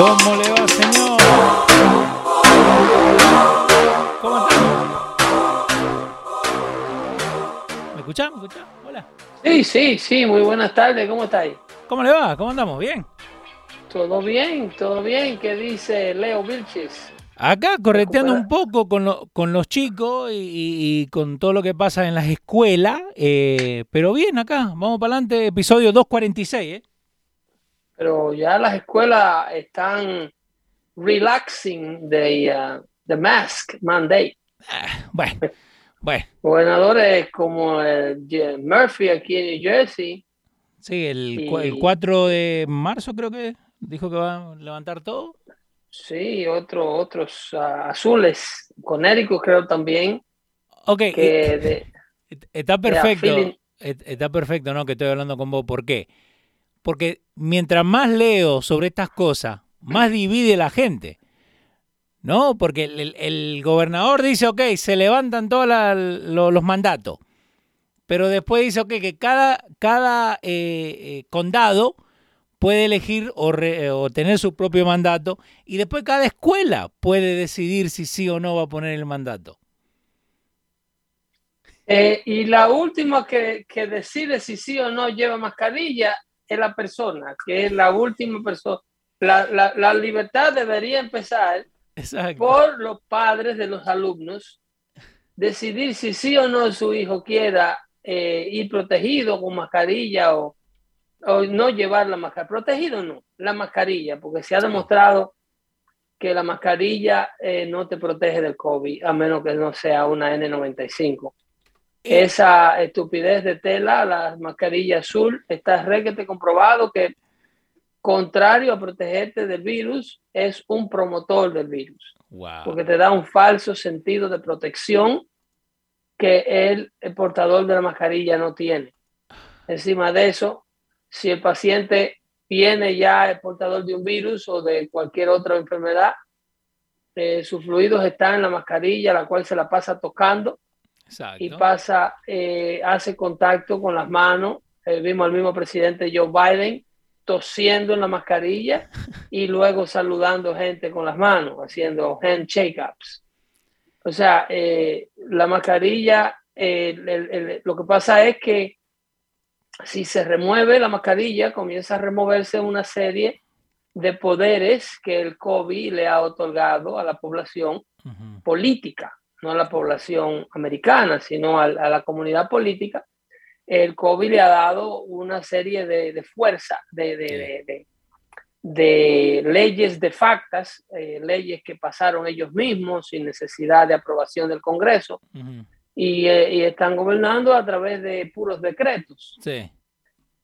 ¿Cómo le va, señor? ¿Cómo está? ¿Me escuchás? ¿Me escuchás? Hola. Sí, sí, sí, muy buenas tardes, ¿cómo estáis? ¿Cómo le va? ¿Cómo andamos? ¿Bien? Todo bien, todo bien, ¿qué dice Leo Vilches? Acá correteando un poco con, lo- con los chicos y, y- y con todo lo que pasa en las escuelas, eh, pero bien acá, vamos para adelante, episodio 246, ¿eh? Pero ya las escuelas están relaxing the, uh, the mask mandate. Bueno, bueno, Gobernadores como el Je- Murphy aquí en New Jersey, sí, el, cu- el Y- 4 de marzo creo que dijo que va a levantar todo. sí, otro, otros ah, azules, Connecticut creo también, Ok, y- que de, Está perfecto. Está perfecto, ¿no? Que estoy hablando con vos. ¿Por qué? Porque mientras más leo sobre estas cosas, más divide la gente. ¿No? Porque el, gobernador dice, ok, se levantan todos los mandatos. Pero después dice, ok, que cada, cada eh, eh, condado puede elegir eh, o tener su propio mandato. Y después cada escuela puede decidir si sí o no va a poner el mandato. Y la última que decide si sí o no lleva mascarilla es la persona, que es la última persona. La, la- la libertad debería empezar Exacto. por los padres de los alumnos, decidir si sí o no su hijo quiera eh, ir protegido con mascarilla o, o no llevar la mascarilla. Protegido no, la mascarilla, porque se ha demostrado que la mascarilla eh, no te protege del COVID, a menos que no sea una N95 esa estupidez de tela, la mascarilla azul, está requete comprobado que, contrario a protegerte del virus, es un promotor del virus, Wow. porque te da un falso sentido de protección que el, el portador de la mascarilla no tiene. Encima de eso, si el paciente viene ya el portador de un virus o de cualquier otra enfermedad, eh, sus fluidos están en la mascarilla, la cual se la pasa tocando Exacto. y pasa, eh, hace contacto con las manos. Eh, vimos al mismo presidente Joe Biden tosiendo en la mascarilla y luego saludando gente con las manos, haciendo handshake-ups. O sea, eh, la mascarilla, el- el- el- lo que pasa es que si se remueve la mascarilla, comienza a removerse una serie de poderes que el COVID le ha otorgado a la población política, no a la población americana, sino a, a la comunidad política, el COVID le ha dado una serie de, de fuerza, de, de, de- de- de leyes de factas, eh, leyes que pasaron ellos mismos sin necesidad de aprobación del Congreso y, eh, y están gobernando a través de puros decretos. Sí.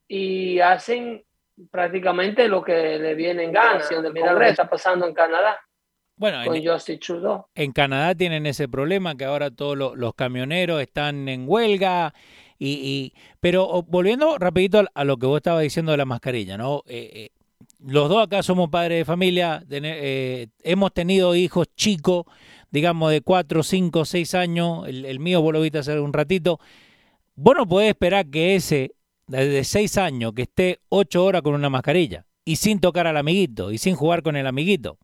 y hacen prácticamente lo que le viene en gana. Mira lo que está pasando en Canadá Bueno, con en, Justin Trudeau. en Canadá tienen ese problema que ahora todos lo- los camioneros están en huelga. Y, y- pero volviendo rapidito a, lo que vos estabas diciendo de la mascarilla, ¿no? Eh, eh, los dos acá somos padres de familia, eh, hemos tenido hijos chicos, digamos de 4, 5, 6 años, el, el mío vos lo viste hace un ratito. Vos no podés esperar que ese de 6 años que esté 8 horas con una mascarilla y sin tocar al amiguito y sin jugar con el amiguito.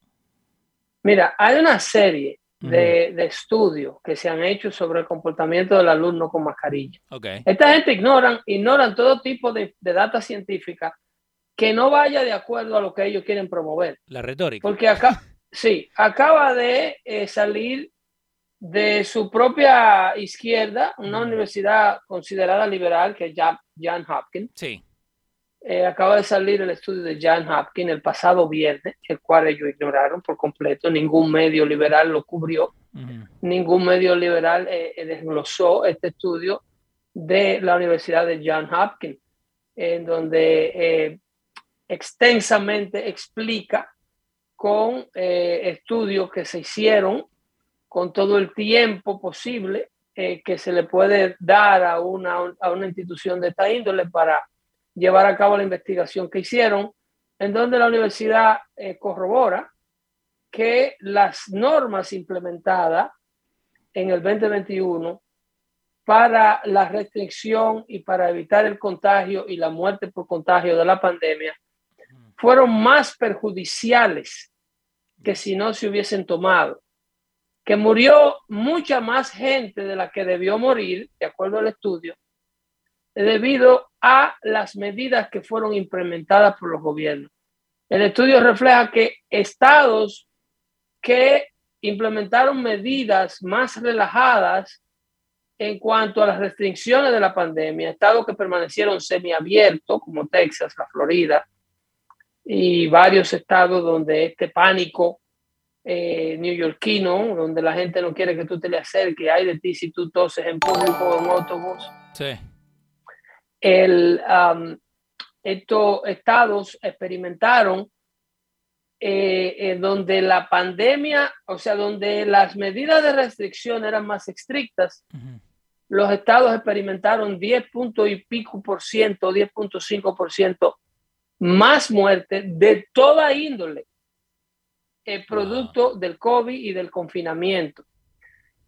Mira, hay una serie de, de estudios que se han hecho sobre el comportamiento del alumno con mascarilla. Ok. Esta gente ignoran, ignoran todo tipo de, de data científica que no vaya de acuerdo a lo que ellos quieren promover. La retórica. Porque acá, sí, acaba de eh, salir de su propia izquierda, una universidad considerada liberal, que es Ja- John Hopkins. Sí. Eh, acaba de salir el estudio de John Hopkins el pasado viernes, el cual ellos ignoraron por completo. Ningún medio liberal lo cubrió, Ujú. ningún medio liberal eh, eh, desglosó este estudio de la Universidad de John Hopkins, en donde eh, extensamente explica con eh, estudios que se hicieron con todo el tiempo posible que se le puede dar a una, a una institución de esta índole para llevar a cabo la investigación que hicieron, en donde la universidad eh, corrobora que las normas implementadas en el 2021 para la restricción y para evitar el contagio y la muerte por contagio de la pandemia fueron más perjudiciales que si no se hubiesen tomado. Que murió mucha más gente de la que debió morir, de acuerdo al estudio, debido a las medidas que fueron implementadas por los gobiernos. El estudio refleja que estados que implementaron medidas más relajadas en cuanto a las restricciones de la pandemia, estados que permanecieron semiabiertos, como Texas, la Florida, y varios estados donde este pánico eh, donde la gente no quiere que tú te le acerques, hay de ti si tú toses en público o en autobús. Sí. El, um, estos estados experimentaron eh, eh, donde la pandemia, o sea, donde las medidas de restricción eran más estrictas, los estados experimentaron 10 puntos y pico por ciento, 10.5 por ciento más muertes de toda índole, el producto del COVID y del confinamiento.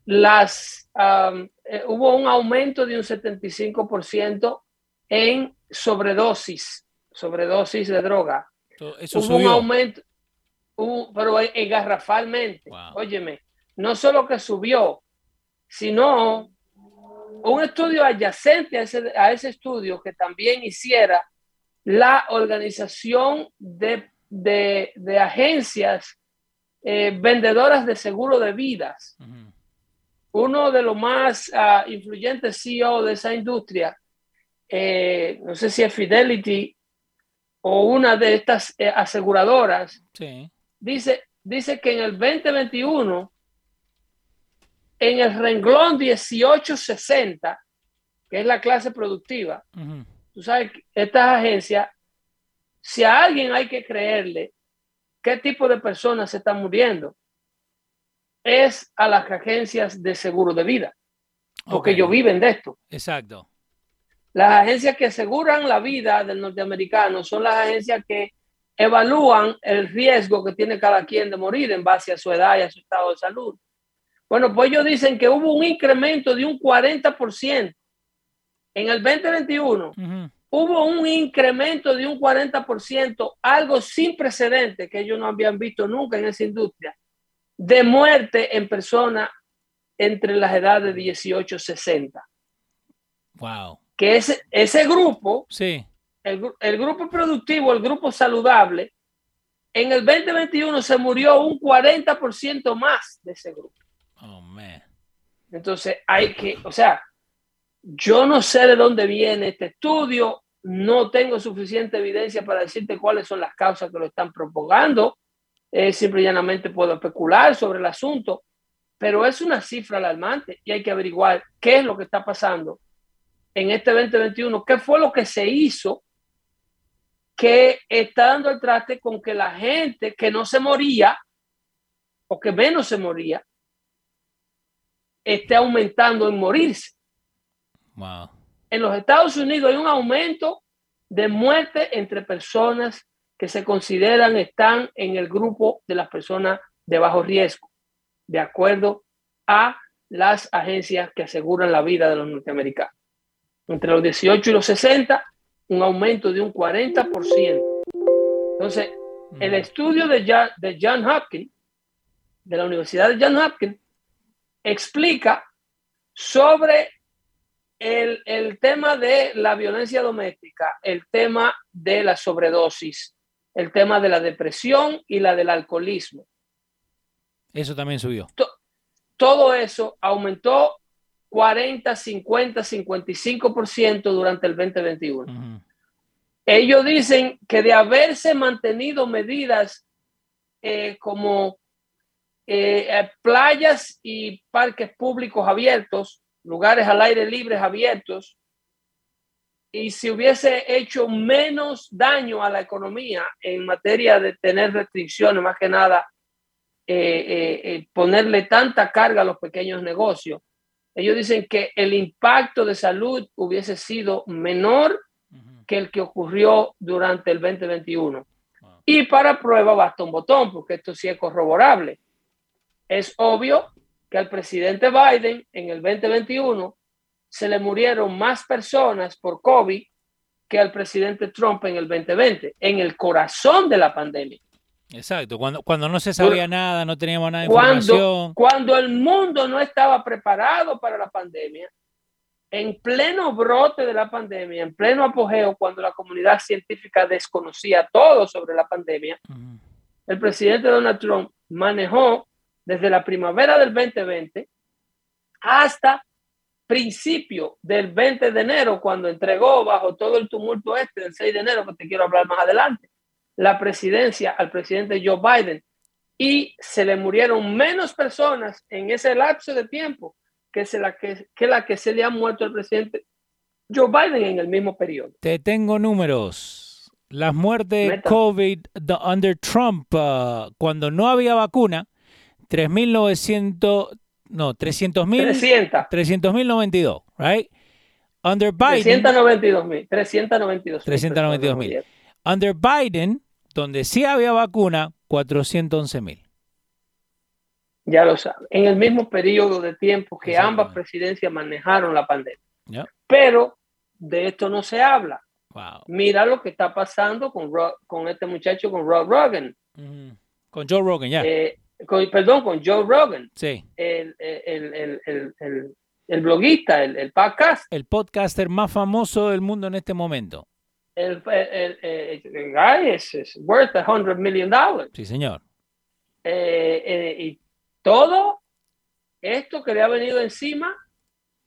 Las, eh, hubo un aumento de un 75% en sobredosis, sobredosis de droga. Eso hubo subió. un aumento, hubo- pero eh, garrafalmente. Wow. Óyeme, no solo que subió, sino un estudio adyacente a ese, a ese estudio que también hiciera la organización de, de- de agencias eh, vendedoras de seguro de vidas. Uno de los más ah, influyentes CEO de esa industria, eh, no sé si es Fidelity o una de estas eh, aseguradoras, Sí. dice, dice que en el 2021, en el renglón 1860, que es la clase productiva, tú sabes, que estas agencias, si a alguien hay que creerle qué tipo de personas se están muriendo, es a las agencias de seguro de vida, porque Ok. ellos viven de esto. Exacto. Las agencias que aseguran la vida del norteamericano son las agencias que evalúan el riesgo que tiene cada quien de morir en base a su edad y a su estado de salud. Bueno, pues ellos dicen que hubo un incremento de un 40% en el 2021. Ujú. Hubo un incremento de un 40%, algo sin precedente que ellos no habían visto nunca en esa industria, de muerte en personas entre las edades de 18 y 60. Wow. Que ese, ese grupo Sí. el, gru- el grupo productivo, el grupo saludable, en el 2021 se murió un 40% más de ese grupo. Oh, man. Entonces hay que, o sea, yo no sé de dónde viene este estudio, no tengo suficiente evidencia para decirte cuáles son las causas que lo están propagando, eh, simple y llanamente puedo especular sobre el asunto, pero es una cifra alarmante y hay que averiguar qué es lo que está pasando en este 2021, qué fue lo que se hizo que está dando el traste con que la gente que no se moría o que menos se moría esté aumentando en morirse. Wow. En los Estados Unidos hay un aumento de muerte entre personas que se consideran están en el grupo de las personas de bajo riesgo, de acuerdo a las agencias que aseguran la vida de los norteamericanos. Entre los 18 y los 60, un aumento de un 40%. Entonces, el estudio de, Ja- de John Hopkins, de la Universidad de John Hopkins, explica sobre el, el tema de la violencia doméstica, el tema de la sobredosis, el tema de la depresión y la del alcoholismo. Eso también subió. Todo eso aumentó 40, 50, 55% durante el 2021. Ujú. Ellos dicen que de haberse mantenido medidas eh, como eh, eh, playas y parques públicos abiertos, lugares al aire libre abiertos, y si hubiese hecho menos daño a la economía en materia de tener restricciones, más que nada, eh, ponerle tanta carga a los pequeños negocios, ellos dicen que el impacto de salud hubiese sido menor que el que ocurrió durante el 2021. Wow. Y para prueba basta un botón, porque esto sí es corroborable. Es obvio que al presidente Biden en el 2021 se le murieron más personas por COVID que al presidente Trump en el 2020, en el corazón de la pandemia. Exacto, cuando, cuando no se sabía nada, no teníamos nada de Cuando, información. cuando el mundo no estaba preparado para la pandemia, en pleno brote de la pandemia, en pleno apogeo, cuando la comunidad científica desconocía todo sobre la pandemia, Ujú. el presidente Donald Trump manejó desde la primavera del 2020 hasta principio del 20 de enero, cuando entregó bajo todo el tumulto este del 6 de enero, que te quiero hablar más adelante, la presidencia al presidente Joe Biden y se le murieron menos personas en ese lapso de tiempo que, se la que, que la que se le ha muerto al presidente Joe Biden en el mismo periodo. Te tengo números. Las muertes Meta. COVID the- under Trump, uh, cuando no había vacuna, 3.900, no, 300.000, 300, 300.092, right? Under Biden, 392 mil, 392 392,000. under Biden, donde sí había vacuna, 411.000. Ya lo saben, en el mismo periodo de tiempo que ambas presidencias manejaron la pandemia. Pero de esto no se habla. Wow. Mira lo que está pasando con, Ro- con este muchacho, con Rob Rogan. Con Joe Rogan, ya. Eh, perdón, con Joe Rogan, sí. el, el, el, el, bloguista, el, el podcast. El podcaster más famoso del mundo en este momento. El, el, el- el guy is worth a hundred million dollars. Sí, señor. Eh, eh, y todo esto que le ha venido encima,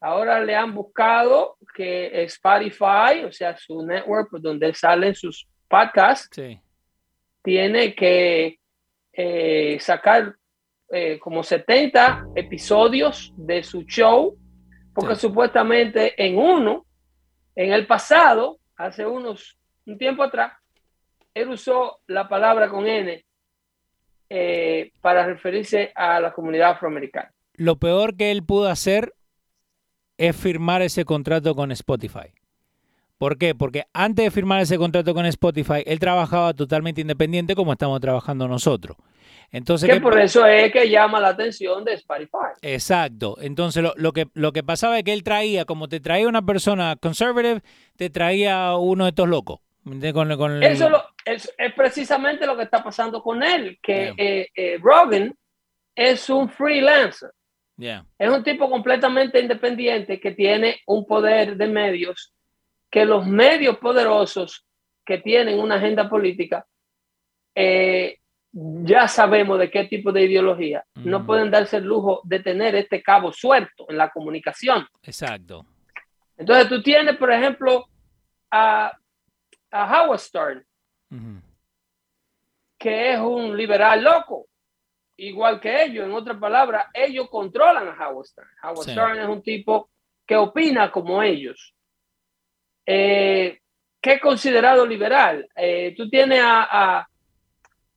ahora le han buscado que Spotify, o sea, su network pues, donde salen sus podcasts, Sí. tiene que eh, sacar como 70 episodios de su show, porque Sí. supuestamente en uno, en el pasado, hace unos, un tiempo atrás, él usó la palabra con N eh, para referirse a la comunidad afroamericana. Lo peor que él pudo hacer es firmar ese contrato con Spotify. ¿Por qué? Porque antes de firmar ese contrato con Spotify, él trabajaba totalmente independiente como estamos trabajando nosotros. Entonces, Que ¿qué por eso es que llama la atención de Spotify. Exacto. Entonces, lo, lo que, lo que pasaba es que él traía, como te traía una persona conservative, te traía uno de estos locos. ¿Me entiendes? Con, con el- Eso lo- es, es precisamente lo que está pasando con él, que Yeah. eh, eh, Rogan es un freelancer. Yeah. Es un tipo completamente independiente que tiene un poder de medios que los medios poderosos que tienen una agenda política eh, ya sabemos de qué tipo de ideología. No pueden darse el lujo de tener este cabo suelto en la comunicación. Exacto. Entonces tú tienes, por ejemplo, a, a Howard Stern, que es un liberal loco, igual que ellos. En otras palabras, ellos controlan a Howard Stern. Howard Sí. Stern es un tipo que opina como ellos. Eh, ¿Qué es considerado liberal? Eh, tú tienes a, a,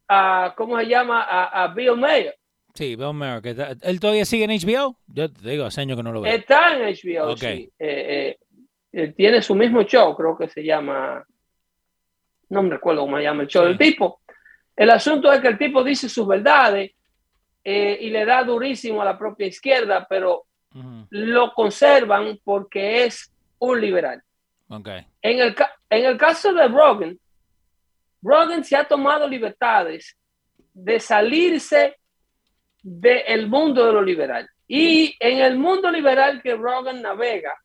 a- ¿cómo se llama? A, a Bill Mayer. Sí, Bill Maher, que está- ¿Él todavía sigue en HBO? Yo te digo, hace años que no lo veo. Está en HBO, Ok. sí. Eh, eh, tiene su mismo show, creo que se llama, no me recuerdo cómo se llama el show Sí. del tipo. El asunto es que el tipo dice sus verdades y le da durísimo a la propia izquierda, pero lo conservan porque es un liberal. Ok. En el, en el caso de Rogan, Rogan se ha tomado libertades de salirse del mundo de lo liberal. Y en el mundo liberal que Rogan navega,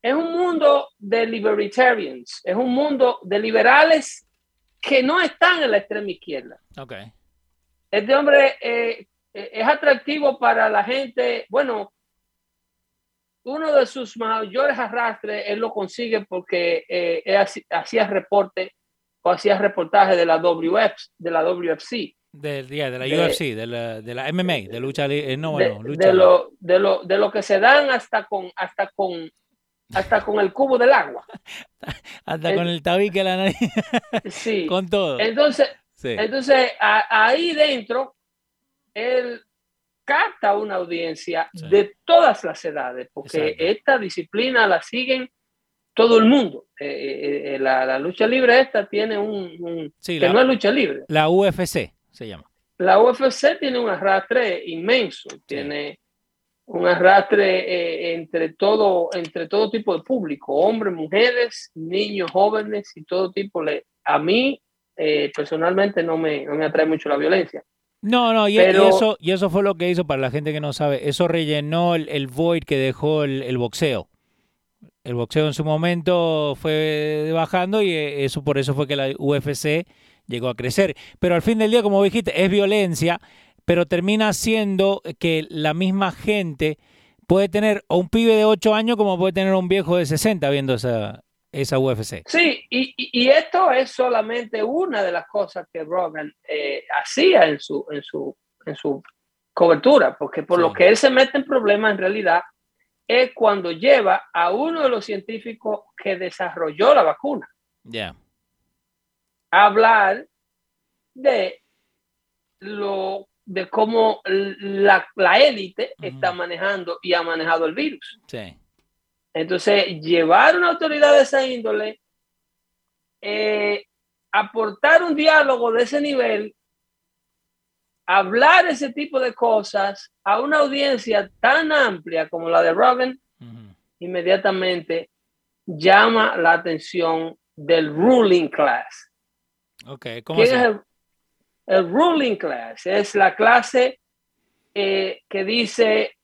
es un mundo de libertarians, es un mundo de liberales que no están en la extrema izquierda. Ok. Este hombre eh, eh, es atractivo para la gente. Bueno, uno de sus mayores arrastres él lo consigue porque eh, él hacía reporte o hacía reportaje de la WF, de la WFC, De, yeah, de la De- UFC, de la, de la MMA, de lucha li- eh, no, de, bueno, lucha. de lo, de, lo, de lo que se dan hasta con, hasta con, hasta con el cubo del agua. Hasta el- con el tabique la nariz, Sí. con todo. Entonces, Sí. Entonces, a- ahí dentro, él capta una audiencia Sí. de todas las edades, porque Exacto. esta disciplina la siguen todo el mundo. Eh, eh, eh, la, la lucha libre esta tiene un... un- Sí, que la- no es lucha libre. La UFC se llama. La UFC tiene un arrastre inmenso, tiene un arrastre eh, entre, todo, entre todo tipo de público, hombres, mujeres, niños, jóvenes y todo tipo. a mí eh, personalmente no me, no me atrae mucho la violencia. No, no, y, eso, y eso fue lo que hizo para la gente que no sabe. Eso rellenó el, void que dejó el, boxeo. El boxeo en su momento fue bajando y eh, eso por eso fue que la UFC llegó a crecer. Pero al fin del día, como dijiste, es violencia, pero termina siendo que la misma gente puede tener a un pibe de 8 años como puede tener a un viejo de 60 viendo esa, esa UFC. Sí, y, y, esto es solamente una de las cosas que Rogan eh, hacía en su, en, su, en su cobertura, porque por lo que él se mete en problemas en realidad es cuando lleva a uno de los científicos que desarrolló la vacuna. Ya. Hablar de lo de cómo la, la élite está manejando y ha manejado el virus. Sí. Entonces, llevar una autoridad de esa índole, eh, aportar un diálogo de ese nivel, hablar ese tipo de cosas a una audiencia tan amplia como la de Robin, inmediatamente llama la atención del ruling class. Okay, ¿cómo es el, ruling class? Es la clase eh, que dice,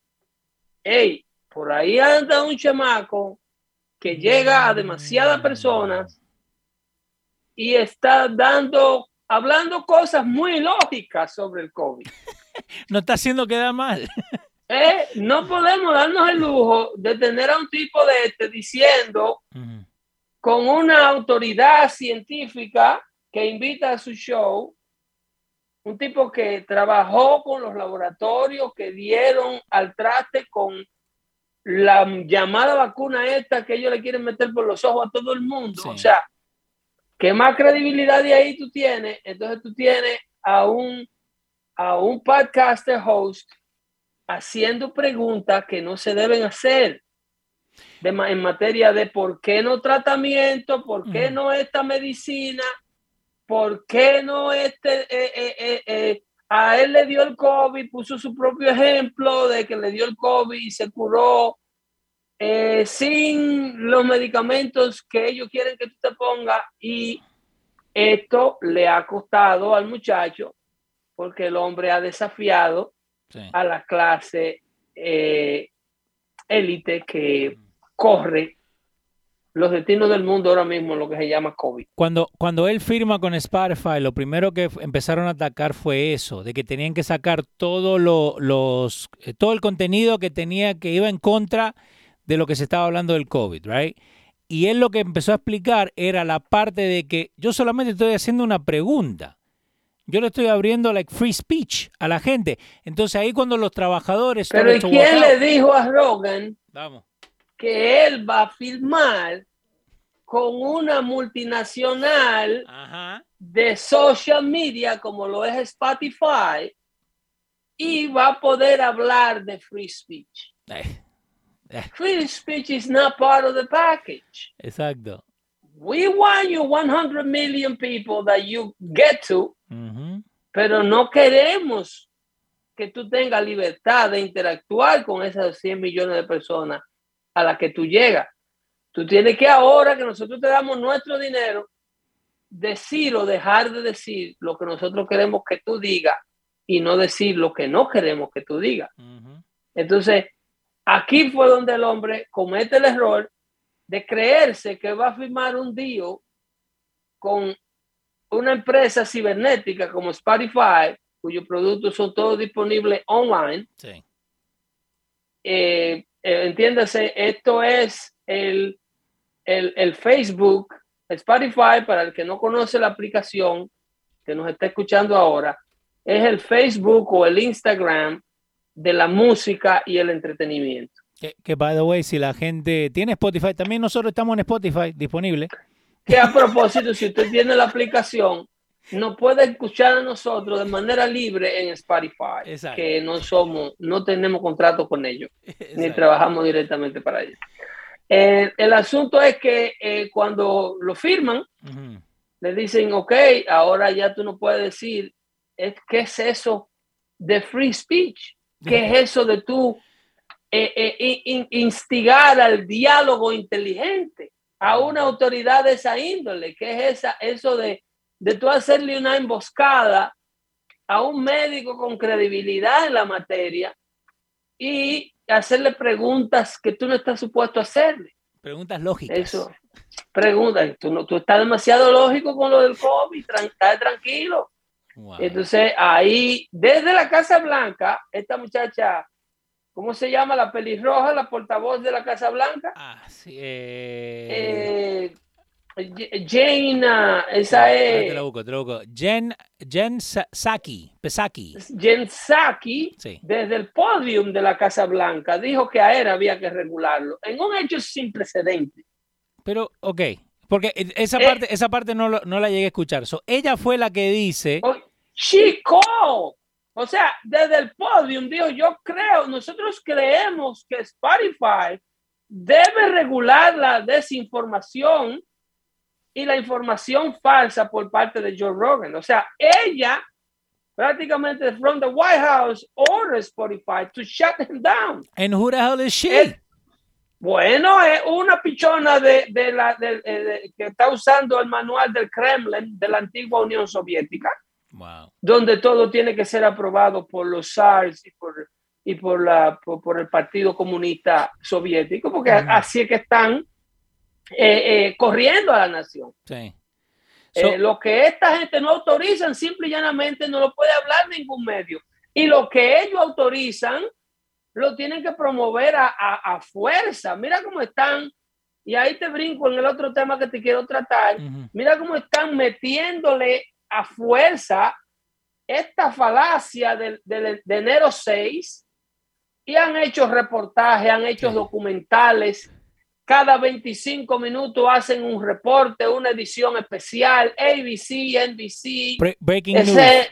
hey, por ahí anda un chamaco que llega a demasiadas personas y está dando, hablando cosas muy lógicas sobre el COVID. no está haciendo quedar mal. Eh, no podemos darnos el lujo de tener a un tipo de este diciendo con una autoridad científica que invita a su show, un tipo que trabajó con los laboratorios que dieron al traste con la llamada vacuna esta que ellos le quieren meter por los ojos a todo el mundo. O sea, ¿qué más credibilidad de ahí tú tienes? Entonces tú tienes a un, a un podcaster host haciendo preguntas que no se deben hacer de, en materia de por qué no tratamiento, por qué no esta medicina, por qué no este... Eh, eh, eh, a él le dio el COVID, puso su propio ejemplo de que le dio el COVID y se curó eh, sin los medicamentos que ellos quieren que tú te pongas. Y esto le ha costado al muchacho porque el hombre ha desafiado a la clase eh, élite que corre los destinos del mundo ahora mismo, lo que se llama COVID. Cuando, cuando él firma con Spotify, lo primero que empezaron a atacar fue eso, de que tenían que sacar todo, lo, los, eh, todo el contenido que tenía, que iba en contra de lo que se estaba hablando del COVID, right? Y él lo que empezó a explicar era la parte de que yo solamente estoy haciendo una pregunta. Yo le estoy abriendo like free speech a la gente. Entonces ahí cuando los trabajadores... Pero quién le dijo a Rogan? Vamos que él va a firmar con una multinacional de social media como lo es Spotify y va a poder hablar de free speech. Eh, eh. Free speech is not part of the package. Exacto. We want you 100 million people that you get to, pero no queremos que tú tengas libertad de interactuar con esas 100 millones de personas a la que tú llegas. Tú tienes que ahora que nosotros te damos nuestro dinero, decir o dejar de decir lo que nosotros queremos que tú digas y no decir lo que no queremos que tú digas. Entonces, aquí fue donde el hombre comete el error de creerse que va a firmar un deal con una empresa cibernética como Spotify, cuyos productos son todos disponibles online. Sí. Eh, eh, entiéndase, esto es el, el, Facebook, Spotify, para el que no conoce la aplicación que nos está escuchando ahora, es el Facebook o el Instagram de la música y el entretenimiento. Que, que, by the way, si la gente tiene Spotify, también nosotros estamos en Spotify disponible. Que a propósito, si usted tiene la aplicación, no puede escuchar a nosotros de manera libre en Spotify, que no somos, no tenemos contrato con ellos, ni trabajamos directamente para ellos. Eh, el asunto es que eh, cuando lo firman, le dicen, ok, ahora ya tú no puedes decir, ¿qué es eso de free speech? ¿Qué es eso de tú instigar al diálogo inteligente a una autoridad de esa índole, que es esa, eso de, de tú hacerle una emboscada a un médico con credibilidad en la materia y hacerle preguntas que tú no estás supuesto a hacerle. Preguntas lógicas. Eso. Preguntas. Tú, no, tú estás demasiado lógico con lo del COVID, estás tranquilo. Entonces, ahí, desde la Casa Blanca, esta muchacha, ¿cómo se llama? La pelirroja, la portavoz de la Casa Blanca. Ah, sí. Eh... Eh, Jane, ah, esa es. Te lo busco, te lo busco. Jen, Jen Psaki, Pesaki. Jen Psaki, desde el podium de la Casa Blanca, dijo que a él había que regularlo, en un hecho sin precedente. Pero, ok, porque esa eh, parte, esa parte no, no la llegué a escuchar. So, ella fue la que dice. Oh, ¡Chico! O sea, desde el podium dijo: Yo creo, nosotros creemos que Spotify debe regular la desinformación y la información falsa por parte de Joe Rogan. O sea, ella prácticamente from the White House ordered Spotify to shut him down. And who the hell is she? bueno, es una pichona de, de la, de, que está usando el manual del Kremlin de la antigua Unión Soviética, wow. donde todo tiene que ser aprobado por los SARS y por, y por, la, por, el Partido Comunista Soviético, porque así es que están eh, eh, corriendo a la nación. Sí. Eh, lo que esta gente no autorizan, simple y llanamente no lo puede hablar ningún medio. Y lo que ellos autorizan, lo tienen que promover a, a, fuerza. Mira cómo están, y ahí te brinco en el otro tema que te quiero tratar. Mira cómo están metiéndole a fuerza esta falacia de, de, enero 6 y han hecho reportajes, han hecho documentales cada 25 minutos hacen un reporte, una edición especial, ABC, NBC, Breaking News.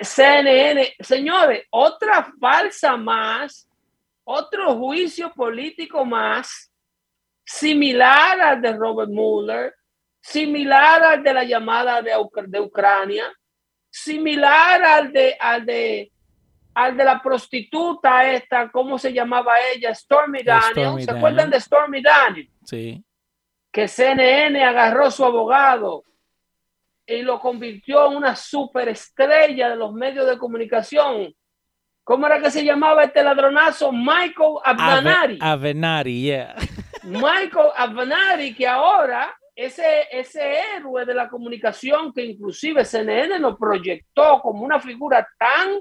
CNN. Señores, otra falsa más, otro juicio político más, similar al de Robert Mueller, similar al de la llamada de, de Ucrania, similar al de, al de al de la prostituta esta, ¿cómo se llamaba ella? Stormy Daniels. ¿Se acuerdan de Stormy Daniels? Sí. Que CNN agarró su abogado y lo convirtió en una superestrella de los medios de comunicación. ¿Cómo era que se llamaba este ladronazo? Michael Avenari. Avenari, yeah. Michael Avenari, que ahora ese, ese héroe de la comunicación que inclusive CNN lo proyectó como una figura tan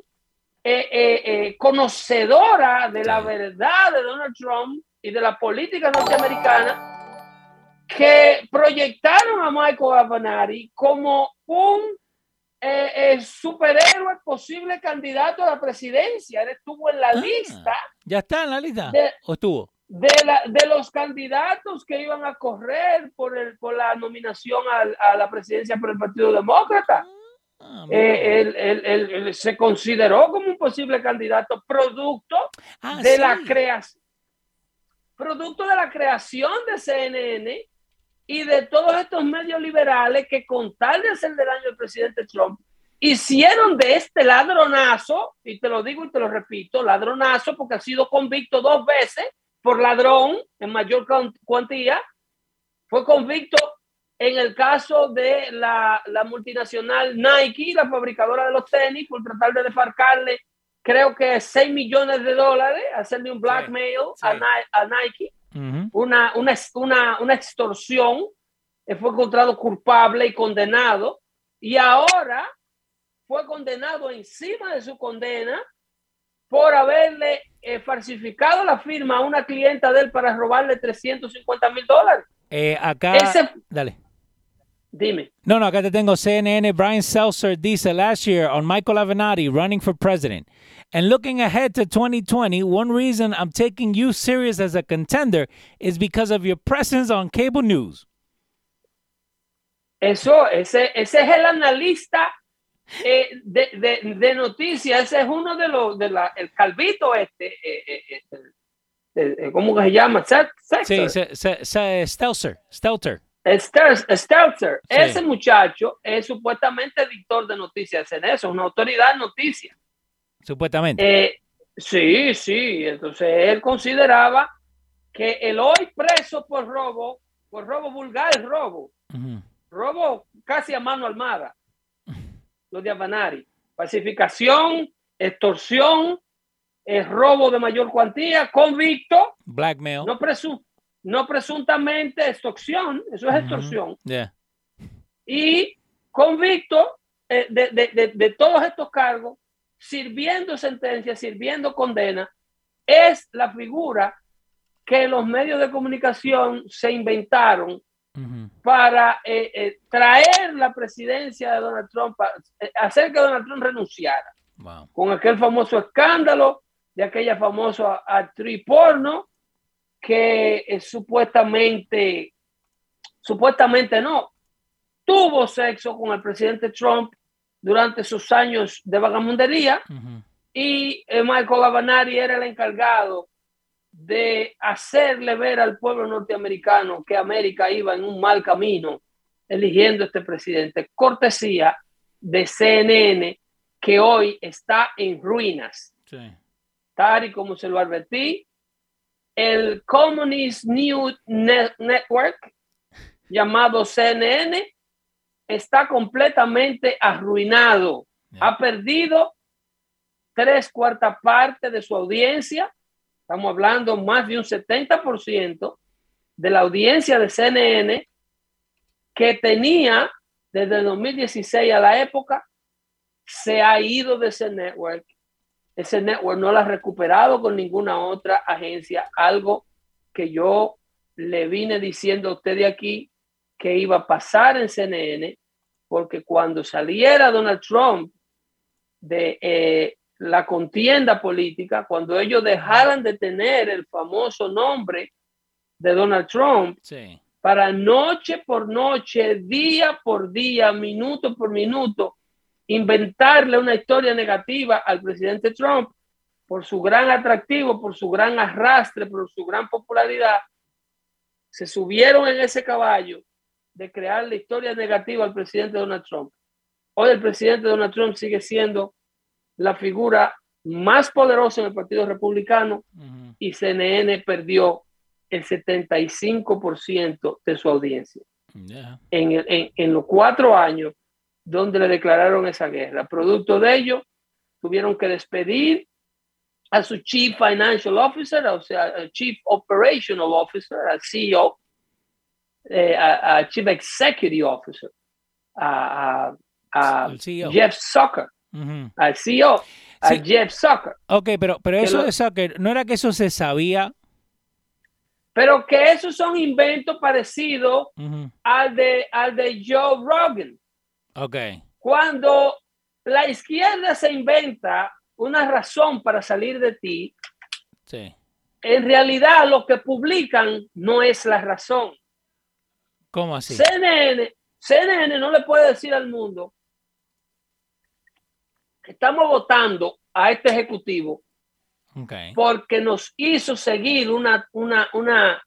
eh, eh, eh, conocedora de la verdad de Donald Trump y de la política norteamericana que proyectaron a Michael Avenatti como un superhéroe posible candidato a la presidencia. Él estuvo en la ah, lista. ¿Ya está en la lista? ¿O estuvo? De, la, de los candidatos que iban a correr por, el, por la nominación a la presidencia por el Partido Demócrata. Ah, eh, él, se consideró como un posible candidato producto ah, de la creación producto de la creación de CNN y de todos estos medios liberales que con tal de hacer del daño al presidente Trump hicieron de este ladronazo, y te lo digo y te lo repito, ladronazo porque ha sido convicto dos veces por ladrón en mayor cuantía, fue convicto en el caso de la, multinacional Nike, la fabricadora de los tenis, por tratar de desfarcarle, creo que 6 millones de dólares, hacerle un blackmail A, Nike, una, una, una, extorsión, eh, fue encontrado culpable y condenado, y ahora fue condenado encima de su condena por haberle eh, falsificado la firma a una clienta de él para robarle 350 mil dólares. Eh, acá, dale. Dime. No, no, acá te tengo CNN. Brian Seltzer dice last year on Michael Avenatti running for president. And looking ahead to 2020, one reason I'm taking you serious as a contender is because of your presence on cable news. Eso, ese, ese es el analista eh, de, de, de, noticias. Ese es uno de los, de la, el calvito este. Eh ¿Cómo que se llama? Sí, Stelter. Stelter. Stelter, ese muchacho es supuestamente editor de noticias en eso, una autoridad de noticias. Supuestamente. Eh, Sí, sí. Entonces él consideraba que el hoy preso por robo, por robo vulgar, robo, robo casi a mano armada, lo de Avanari, pacificación, extorsión, es robo de mayor cuantía, convicto, blackmail, no, no presuntamente extorsión, eso es extorsión, y convicto eh, de, todos estos cargos, sirviendo sentencia, sirviendo condena, es la figura que los medios de comunicación se inventaron para eh, eh, traer la presidencia de Donald Trump, hacer que Donald Trump renunciara. Con aquel famoso escándalo de aquella famosa actriz porno que supuestamente, supuestamente no, tuvo sexo con el presidente Trump durante sus años de vagamundería y eh, Michael Avanari era el encargado de hacerle ver al pueblo norteamericano que América iba en un mal camino eligiendo este presidente, cortesía de CNN que hoy está en ruinas. Tal y como se lo advertí, el Communist News Network llamado CNN está completamente arruinado. Ha perdido tres cuartas partes de su audiencia. Estamos hablando más de un 70% de la audiencia de CNN que tenía desde el 2016 a la época, se ha ido de ese network. Ese network no lo ha recuperado con ninguna otra agencia, algo que yo le vine diciendo a usted de aquí que iba a pasar en CNN, porque cuando saliera Donald Trump de eh, la contienda política, cuando ellos dejaran de tener el famoso nombre de Donald Trump, para noche por noche, día por día, minuto por minuto, inventarle una historia negativa al presidente Trump por su gran atractivo, por su gran arrastre, por su gran popularidad, se subieron en ese caballo de crear la historia negativa al presidente Donald Trump. Hoy el presidente Donald Trump sigue siendo la figura más poderosa en el Partido Republicano y CNN perdió el 75% de su audiencia. En, en, los cuatro años donde le declararon esa guerra. Producto de ello, tuvieron que despedir a su Chief Financial Officer, o sea, Chief Operational Officer, al CEO, eh, a, Chief Executive Officer, a, e Jeff Zucker, al CEO, a Jeff Zucker. Ok, pero, pero eso de Zucker, ¿no era que eso se sabía? Pero que esos son inventos parecidos al, de, al de Joe Rogan. Ok. Cuando la izquierda se inventa una razón para salir de ti, sí. en realidad lo que publican no es la razón. ¿Cómo así? CNN, CNN no le puede decir al mundo que estamos votando a este ejecutivo porque nos hizo seguir una, una, una,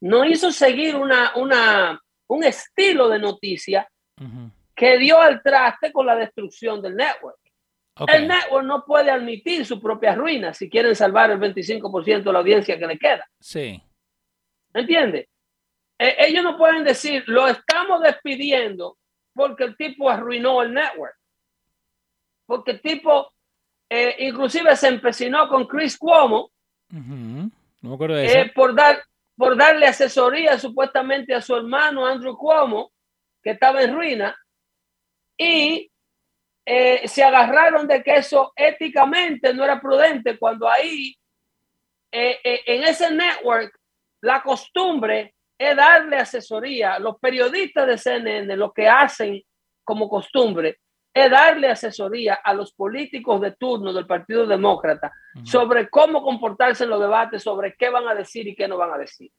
no hizo seguir una, una, un estilo de noticia que dio al traste con la destrucción del network. El network no puede admitir su propia ruina si quieren salvar el 25% de la audiencia que le queda. Sí. ¿Me entiende? Eh, ellos no pueden decir, lo estamos despidiendo porque el tipo arruinó el network. Porque el tipo eh, inclusive se empecinó con Chris Cuomo eh, por, dar, por darle asesoría supuestamente a su hermano Andrew Cuomo, que estaba en ruina, y se agarraron de que eso éticamente no era prudente cuando ahí, en ese network, la costumbre es darle asesoría. Los periodistas de CNN lo que hacen como costumbre es darle asesoría a los políticos de turno del Partido Demócrata sobre cómo comportarse en los debates, sobre qué van a decir y qué no van a decir.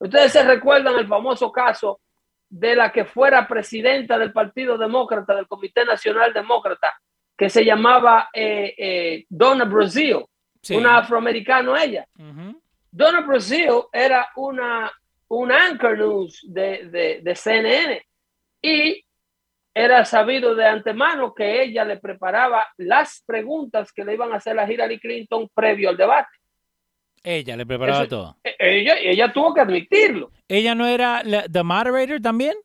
Ustedes se recuerdan el famoso caso de la que fuera presidenta del Partido Demócrata, del Comité Nacional Demócrata, que se llamaba eh, eh, Donna Brazil, una afroamericana ella. Donna Brazil era una un anchor news de, de, CNN y era sabido de antemano que ella le preparaba las preguntas que le iban a hacer a Hillary Clinton previo al debate. Ella le preparaba todo. E, ella, ella tuvo que admitirlo. ¿Ella no era la, the moderator también?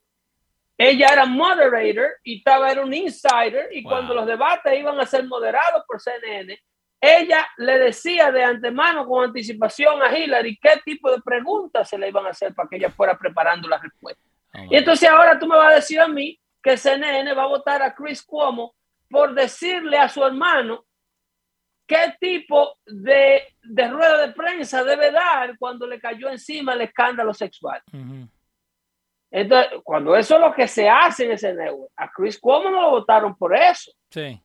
Ella era moderator y estaba, era un insider y cuando los debates iban a ser moderados por CNN, ella le decía de antemano con anticipación a Hillary qué tipo de preguntas se le iban a hacer para que ella fuera preparando la respuesta. Oh, y entonces ahora tú me vas a decir a mí que CNN va a votar a Chris Cuomo por decirle a su hermano qué tipo de, de rueda de prensa debe dar cuando le cayó encima el escándalo sexual. Entonces, cuando eso es lo que se hace en ese network, a Chris Cuomo no lo votaron por eso. Sí.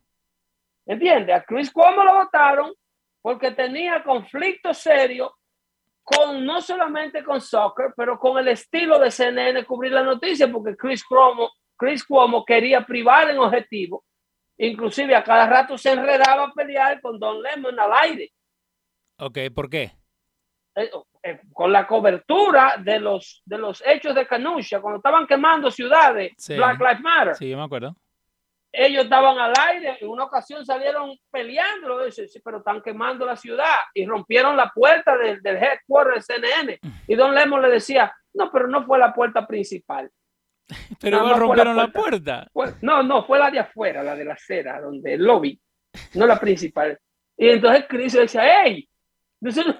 ¿Entiendes? A Chris Cuomo lo votaron porque tenía conflicto serio con no solamente con soccer, pero con el estilo de CNN cubrir la noticia, porque Chris Cuomo, Chris Cuomo quería privar en objetivo Inclusive a cada rato se enredaba a pelear con Don Lemon al aire. Ok, ¿por qué? Eh, eh, con la cobertura de los, de los hechos de Canusha, cuando estaban quemando ciudades, Black Lives Matter. Sí, yo me acuerdo. Ellos estaban al aire, en una ocasión salieron peleando, pero están quemando la ciudad y rompieron la puerta del, del headquarter de CNN. Y Don Lemon le decía, no, pero no fue la puerta principal. Pero no, rompieron la puerta. no, no, fue la de afuera, la de la acera, donde el lobby, no la principal. Y entonces Chris decía, hey, nosotros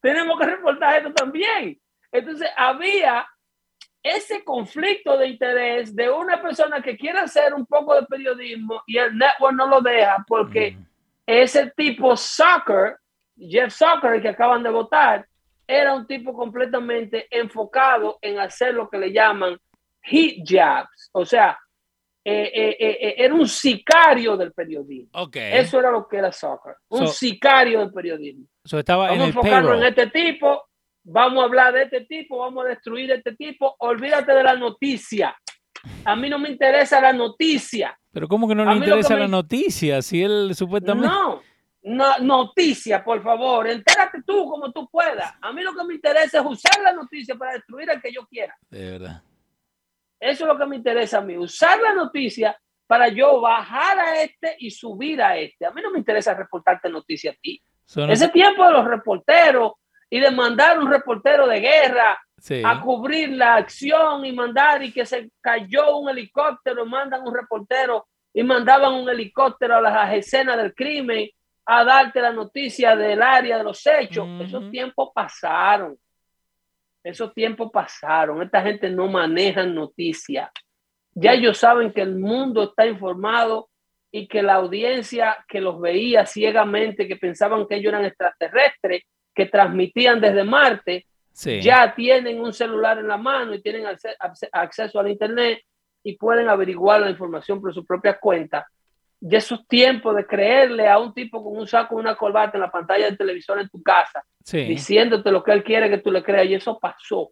tenemos que reportar esto también. Entonces había ese conflicto de interés de una persona que quiere hacer un poco de periodismo y el network no lo deja porque mm. ese tipo Soccer, Jeff Soccer, que acaban de votar, era un tipo completamente enfocado en hacer lo que le llaman jabs, o sea, eh, eh, eh, era un sicario del periodismo. Eso era lo que era soccer, un sicario del periodismo. estaba vamos a enfocarnos en este tipo, vamos a hablar de este tipo, vamos a destruir este tipo, olvídate de la noticia. A mí no me interesa la noticia. Pero ¿cómo que no le interesa la noticia? Si él supuestamente... No, no, noticia, por favor, entérate tú como tú puedas. A mí lo que me interesa es usar la noticia para destruir al que yo quiera. De verdad. Eso es lo que me interesa a mí, usar la noticia para yo bajar a este y subir a este. A mí no me interesa reportarte noticias a ti. Ese tiempo de los reporteros y de mandar un reportero de guerra a cubrir la acción y mandar y que se cayó un helicóptero, mandan un reportero y mandaban un helicóptero a las escenas del crimen a darte la noticia del área de los hechos. Esos tiempos pasaron. Esos tiempos pasaron. Esta gente no maneja noticias. Ya ellos saben que el mundo está informado y que la audiencia que los veía ciegamente, que pensaban que ellos eran extraterrestres, que transmitían desde Marte, ya tienen un celular en la mano y tienen acceso al Internet y pueden averiguar la información por su propia cuenta de esos tiempos de creerle a un tipo con un saco y una corbata en la pantalla del televisor en tu casa, diciéndote lo que él quiere que tú le creas, y eso pasó.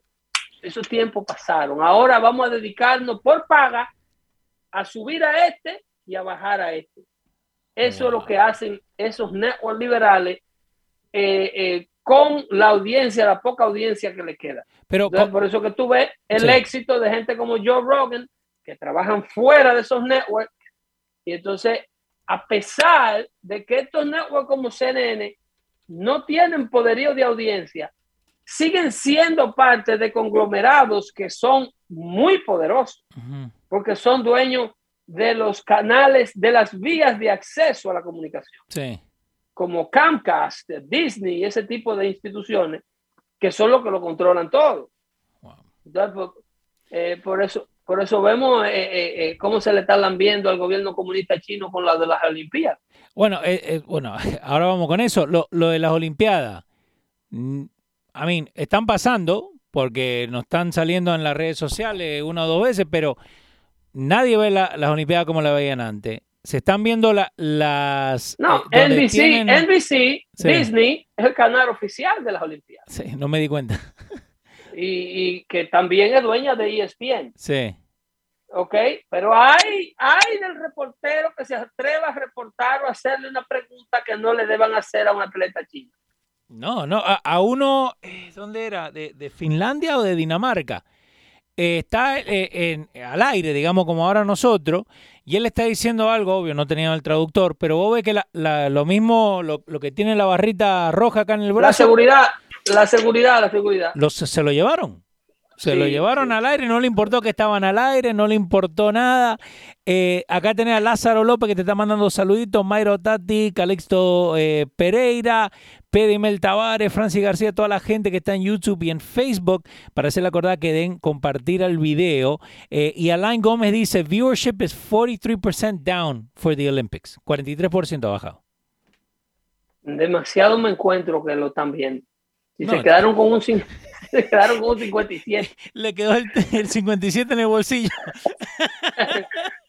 Esos tiempos pasaron. Ahora vamos a dedicarnos por paga a subir a este y a bajar a este. Eso es lo que hacen esos networks liberales eh, eh, con la audiencia, la poca audiencia que le queda. Pero por eso que tú ves el éxito de gente como Joe Rogan, que trabajan fuera de esos networks y entonces, a pesar de que estos networks como CNN no tienen poderío de audiencia, siguen siendo parte de conglomerados que son muy poderosos, porque son dueños de los canales, de las vías de acceso a la comunicación. Como Comcast, Disney, ese tipo de instituciones, que son los que lo controlan todo. Pues, eh, por eso, por eso vemos eh, eh, eh, cómo se le está lambiendo al gobierno comunista chino con la de las Olimpiadas. Bueno, bueno, ahora vamos con eso. Lo, de las Olimpiadas, mm, a mí, están pasando porque nos están saliendo en las redes sociales una o dos veces, pero nadie ve las Olimpiadas como la veían antes. Se están viendo las... No, NBC, NBC Disney es el canal oficial de las Olimpiadas. Sí, no me di cuenta. y, que también es dueña de ESPN. Sí. Ok, pero hay, hay del reportero que se atreva a reportar o hacerle una pregunta que no le deban hacer a un atleta chino. No, no, a, uno, eh, ¿dónde era? ¿De, ¿De, Finlandia o de Dinamarca? eh, está eh, en, al aire, digamos, como ahora nosotros, y él está diciendo algo, obvio, no tenía el traductor, pero vos ves que la, la, lo mismo, lo, lo, que tiene la barrita roja acá en el brazo. La seguridad, la seguridad, la seguridad. Los, se lo llevaron. Se sí, lo llevaron sí. al aire, no le importó que estaban al aire, no le importó nada. Eh, acá tenés a Lázaro López que te está mandando saluditos, Mayro Tati, Calixto eh, Pereira, Pedimel Tavares, Francis García, toda la gente que está en YouTube y en Facebook, para hacerle acordar que den compartir el video. Eh, y Alain Gómez dice, viewership is 43% down for the Olympics, 43% bajado. Demasiado me encuentro que lo están viendo. Si no, se quedaron con un se quedaron con un 57. Le quedó el, el 57 en el bolsillo.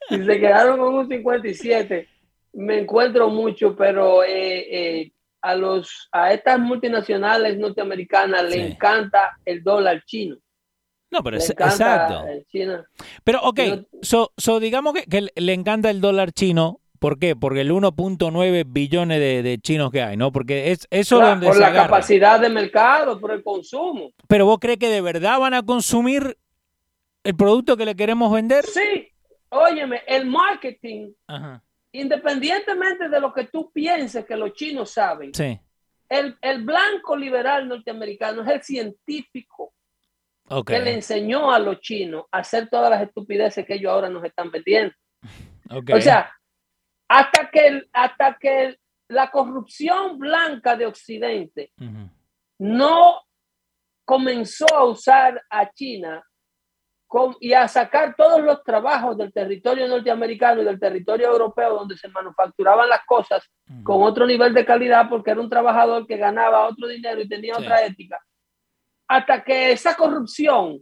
si se quedaron con un 57, me encuentro mucho, pero eh, eh, a los a estas multinacionales norteamericanas sí. le encanta el dólar chino. No, pero es, exacto. Pero, ok, so, so digamos que, que, le encanta el dólar chino. ¿Por qué? Porque el 1.9 billones de, de, chinos que hay, ¿no? Porque es eso claro, donde por se la agarra. capacidad de mercado, por el consumo. Pero vos crees que de verdad van a consumir el producto que le queremos vender? Sí. Óyeme, el marketing, Ajá. independientemente de lo que tú pienses que los chinos saben, sí. el, el blanco liberal norteamericano es el científico okay. que le enseñó a los chinos a hacer todas las estupideces que ellos ahora nos están vendiendo. Okay. O sea, hasta que, hasta que la corrupción blanca de Occidente uh -huh. no comenzó a usar a China con, y a sacar todos los trabajos del territorio norteamericano y del territorio europeo donde se manufacturaban las cosas uh -huh. con otro nivel de calidad porque era un trabajador que ganaba otro dinero y tenía sí. otra ética. Hasta que esa corrupción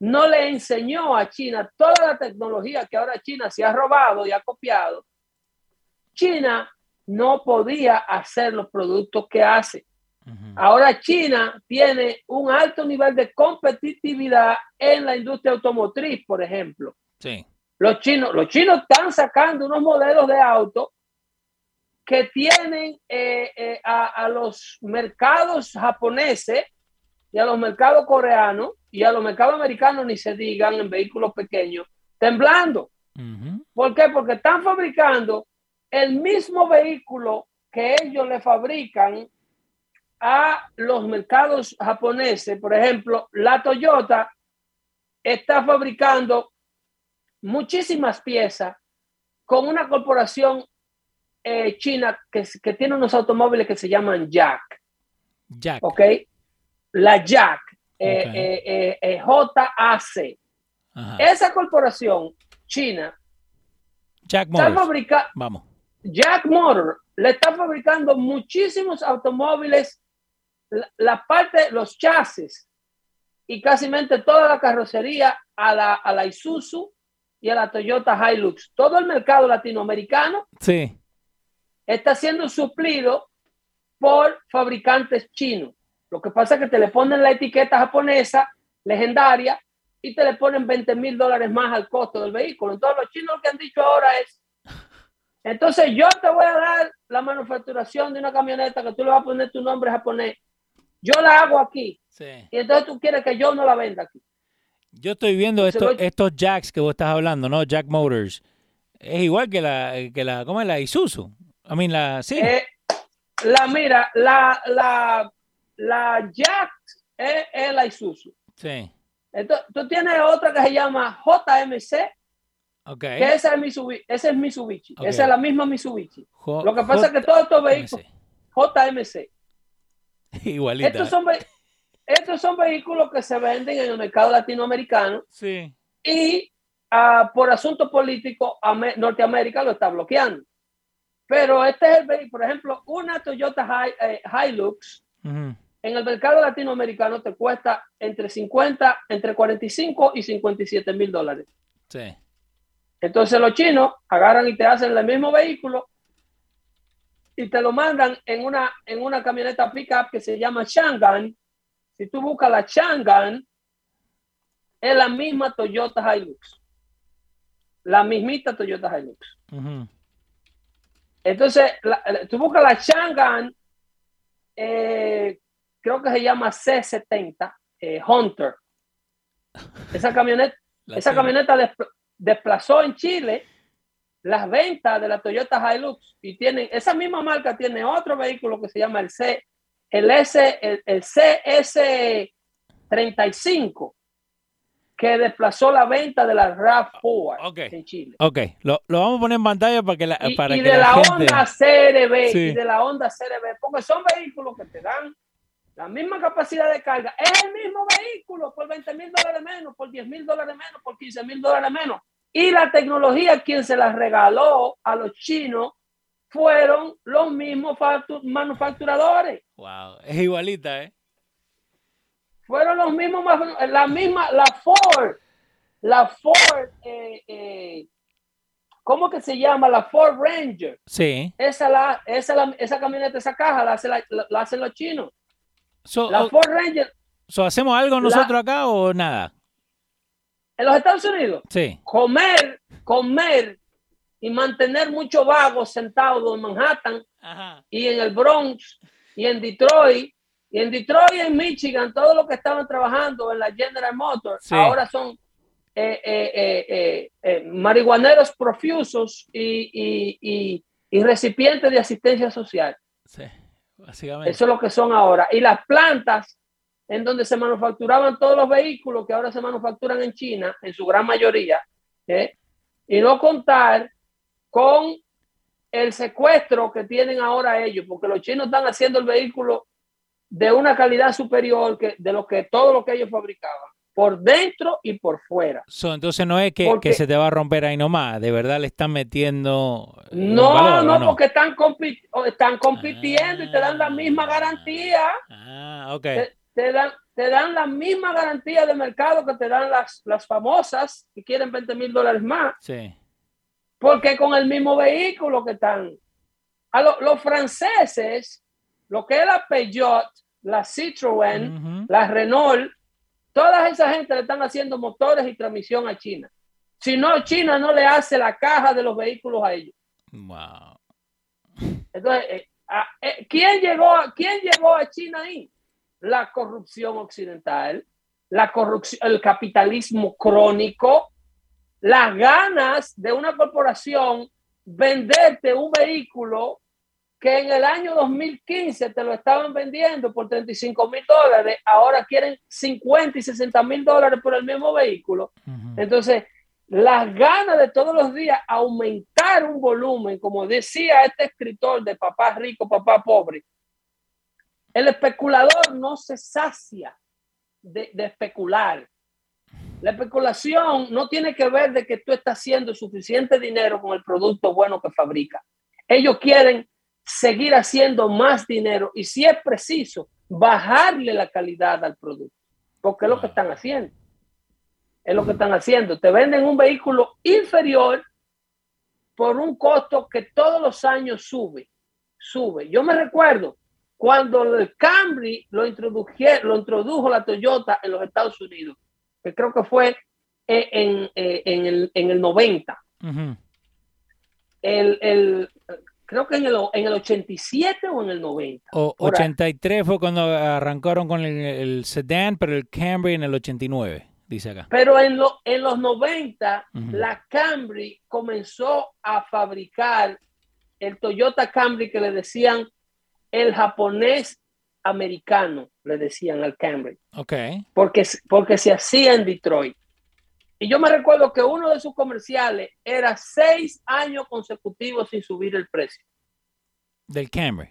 no le enseñó a China toda la tecnología que ahora China se ha robado y ha copiado, China no podía hacer los productos que hace. Uh -huh. Ahora China tiene un alto nivel de competitividad en la industria automotriz, por ejemplo. Sí. Los chinos, los chinos están sacando unos modelos de auto que tienen eh, eh, a, a, los mercados japoneses y a los mercados coreanos y a los mercados americanos, ni se digan, en vehículos pequeños, temblando. Uh -huh. ¿Por qué? Porque están fabricando el mismo vehículo que ellos le fabrican a los mercados japoneses, por ejemplo, la Toyota está fabricando muchísimas piezas con una corporación eh, china que, que, tiene unos automóviles que se llaman Jack. Jack. ¿Ok? La Jack. Eh, okay. eh, eh JAC. Ajá. Esa corporación china Jack. Está fabrica Vamos. Jack Motor le está fabricando muchísimos automóviles, la, la, parte, los chasis y casi toda la carrocería a la, a la Isuzu y a la Toyota Hilux. Todo el mercado latinoamericano sí. está siendo suplido por fabricantes chinos. Lo que pasa es que te le ponen la etiqueta japonesa, legendaria, y te le ponen 20 mil dólares más al costo del vehículo. Entonces los chinos lo que han dicho ahora es, entonces yo te voy a dar la manufacturación de una camioneta que tú le vas a poner tu nombre japonés. Yo la hago aquí. Sí. Y entonces tú quieres que yo no la venda aquí. Yo estoy viendo esto, estos jacks que vos estás hablando, ¿no? Jack Motors. Es igual que la, que la ¿cómo es la Isuzu? I mean, la, sí. Eh, la, mira, la, la, la Jack es, es la Isuzu. Sí. Entonces, tú tienes otra que se llama JMC, okay. que esa es Mitsubishi. Esa es, Mitsubishi. Okay. Esa es la misma Mitsubishi. Lo que pasa es que todos estos vehículos, JMC. Igualita. Estos son, estos son vehículos que se venden en el mercado latinoamericano. Sí. Y uh, por asuntos políticos, Norteamérica lo está bloqueando. Pero este es el vehículo, por ejemplo, una Toyota eh, Hilux. Uh -huh en el mercado latinoamericano te cuesta entre 50, entre 45 y 57 mil dólares. Sí. Entonces los chinos agarran y te hacen el mismo vehículo y te lo mandan en una, en una camioneta pickup que se llama Shangan. Si tú buscas la Shangan, es la misma Toyota Hilux. La mismita Toyota Hilux. Uh -huh. Entonces, la, tú buscas la Shangan, eh, creo que se llama C70 eh, Hunter. Esa camioneta, esa camioneta desplazó en Chile las ventas de la Toyota Hilux y tienen, esa misma marca tiene otro vehículo que se llama el C, el S, el, el CS35 que desplazó la venta de la RAV4 en Chile. Ok, lo, lo, vamos a poner en pantalla para que la, y, para y que de la, gente... Honda CRB y de la Honda CRB, porque son vehículos que te dan la misma capacidad de carga. Es el mismo vehículo por 20 mil dólares menos, por 10 mil dólares menos, por 15 mil dólares menos. Y la tecnología, quien se la regaló a los chinos, fueron los mismos manufacturadores. Wow, es igualita, ¿eh? fueron los mismos, la misma, la Ford, la Ford, eh, eh, ¿cómo que se llama? La Ford Ranger. Sí. Esa, la, esa, la, esa camioneta, esa caja, la, hace la, la hacen los chinos. So, la Ford Ranger. So, ¿Hacemos algo nosotros la, acá o nada? En los Estados Unidos. Sí. Comer, comer y mantener muchos vagos sentados en Manhattan Ajá. y en el Bronx y en Detroit y en Detroit y en Michigan, todos los que estaban trabajando en la General Motors Sí. ahora son eh, eh, eh, eh, eh, marihuaneros profusos y, y- y- y recipientes de asistencia social. Sí, Eso es lo que son ahora. Y las plantas en donde se manufacturaban todos los vehículos que ahora se manufacturan en China, en su gran mayoría, ¿eh? y no contar con el secuestro que tienen ahora ellos, porque los chinos están haciendo el vehículo de una calidad superior que, de lo que todo lo que ellos fabricaban, por dentro y por fuera. So, entonces no es que, Porque- que se te va a romper ahí nomás, de verdad le están metiendo eh, No, valor, no, porque están, compi- están compitiendo y te dan la misma garantía. Ah, ok. te, te dan, te dan la misma garantía de mercado que te dan las, las famosas que quieren 20 mil dólares más, Sí. porque con el mismo vehículo que están. A lo- los franceses, lo que es la Peugeot, la Citroën, la Renault, toda esa gente le están haciendo motores y transmisión a China. Si no, China no le hace la caja de los vehículos a ellos. Wow. Entonces, eh, eh, ¿quién, llegó, a- ¿quién llegó a China ahí? La corrupción occidental, la corrupción, el capitalismo crónico, las ganas de una corporación venderte un vehículo que en el año 2015 te lo estaban vendiendo por 35 mil dólares, ahora quieren 50 y 60 mil dólares por el mismo vehículo. Entonces, las ganas de todos los días aumentar un volumen, como decía este escritor de papá rico, papá pobre, el especulador no se sacia de, de especular. La especulación no tiene que ver de que tú estás haciendo suficiente dinero con el producto bueno que fabrica. Ellos quieren seguir haciendo más dinero y si es preciso, bajarle la calidad al producto, porque es lo que están haciendo es lo que están haciendo. Te venden un vehículo inferior por un costo que todos los años sube, sube. Yo me recuerdo cuando el Camry lo, lo introdujo la Toyota en los Estados Unidos, que creo que fue en, en, en el, en el 90. Ujú. El, el, creo que en el, en el 87 o en el 90. O- Por ahí. 83 fue cuando arrancaron con el, el sedán, pero el Camry en el 89, dice acá. Pero en, lo, en los 90, Ujú. la Camry comenzó a fabricar el Toyota Camry que le decían el japonés americano, le decían al Camry, Ok. porque, porque se hacía en Detroit. Y yo me recuerdo que uno de sus comerciales era seis años consecutivos sin subir el precio. Del Camry.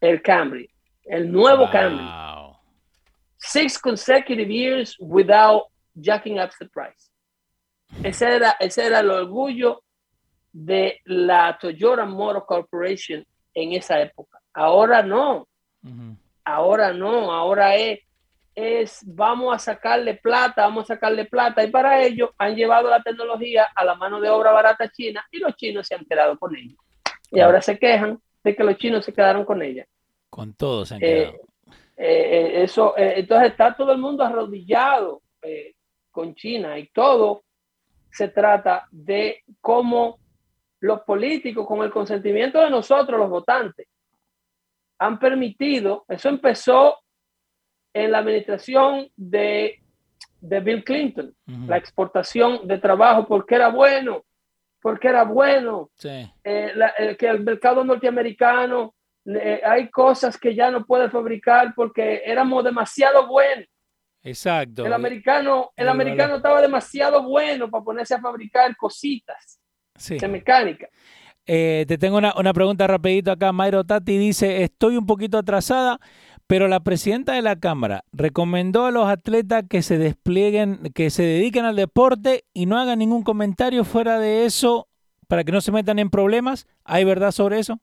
El Camry, el nuevo Camry. Wow. six consecutive years without jacking up the price. Ese era, ese era el orgullo de la Toyota Motor Corporation en esa época. Ahora no, ahora no, ahora es, es vamos a sacarle plata, vamos a sacarle plata y para ello han llevado la tecnología a la mano de obra barata china y los chinos se han quedado con ella. Y ahora se quejan de que los chinos se quedaron con ella. Con todo se han Eh, quedado. eh, eh, eso, eh, entonces está todo el mundo arrodillado con China y todo se trata de cómo los políticos, con el consentimiento de nosotros, los votantes, han permitido, eso empezó en la administración de de Bill Clinton, la exportación de trabajo, porque era bueno, porque era bueno, Sí. eh, la- eh, que el mercado norteamericano, eh, hay cosas que ya no puede fabricar porque éramos demasiado buenos. Exacto. El americano, el americano estaba demasiado bueno para ponerse a fabricar cositas Sí. de mecánica. Eh, te tengo una, una pregunta rapidito acá. Mayro Tati dice, estoy un poquito atrasada, pero la presidenta de la Cámara recomendó a los atletas que se desplieguen, que se dediquen al deporte y no hagan ningún comentario fuera de eso para que no se metan en problemas. ¿Hay verdad sobre eso?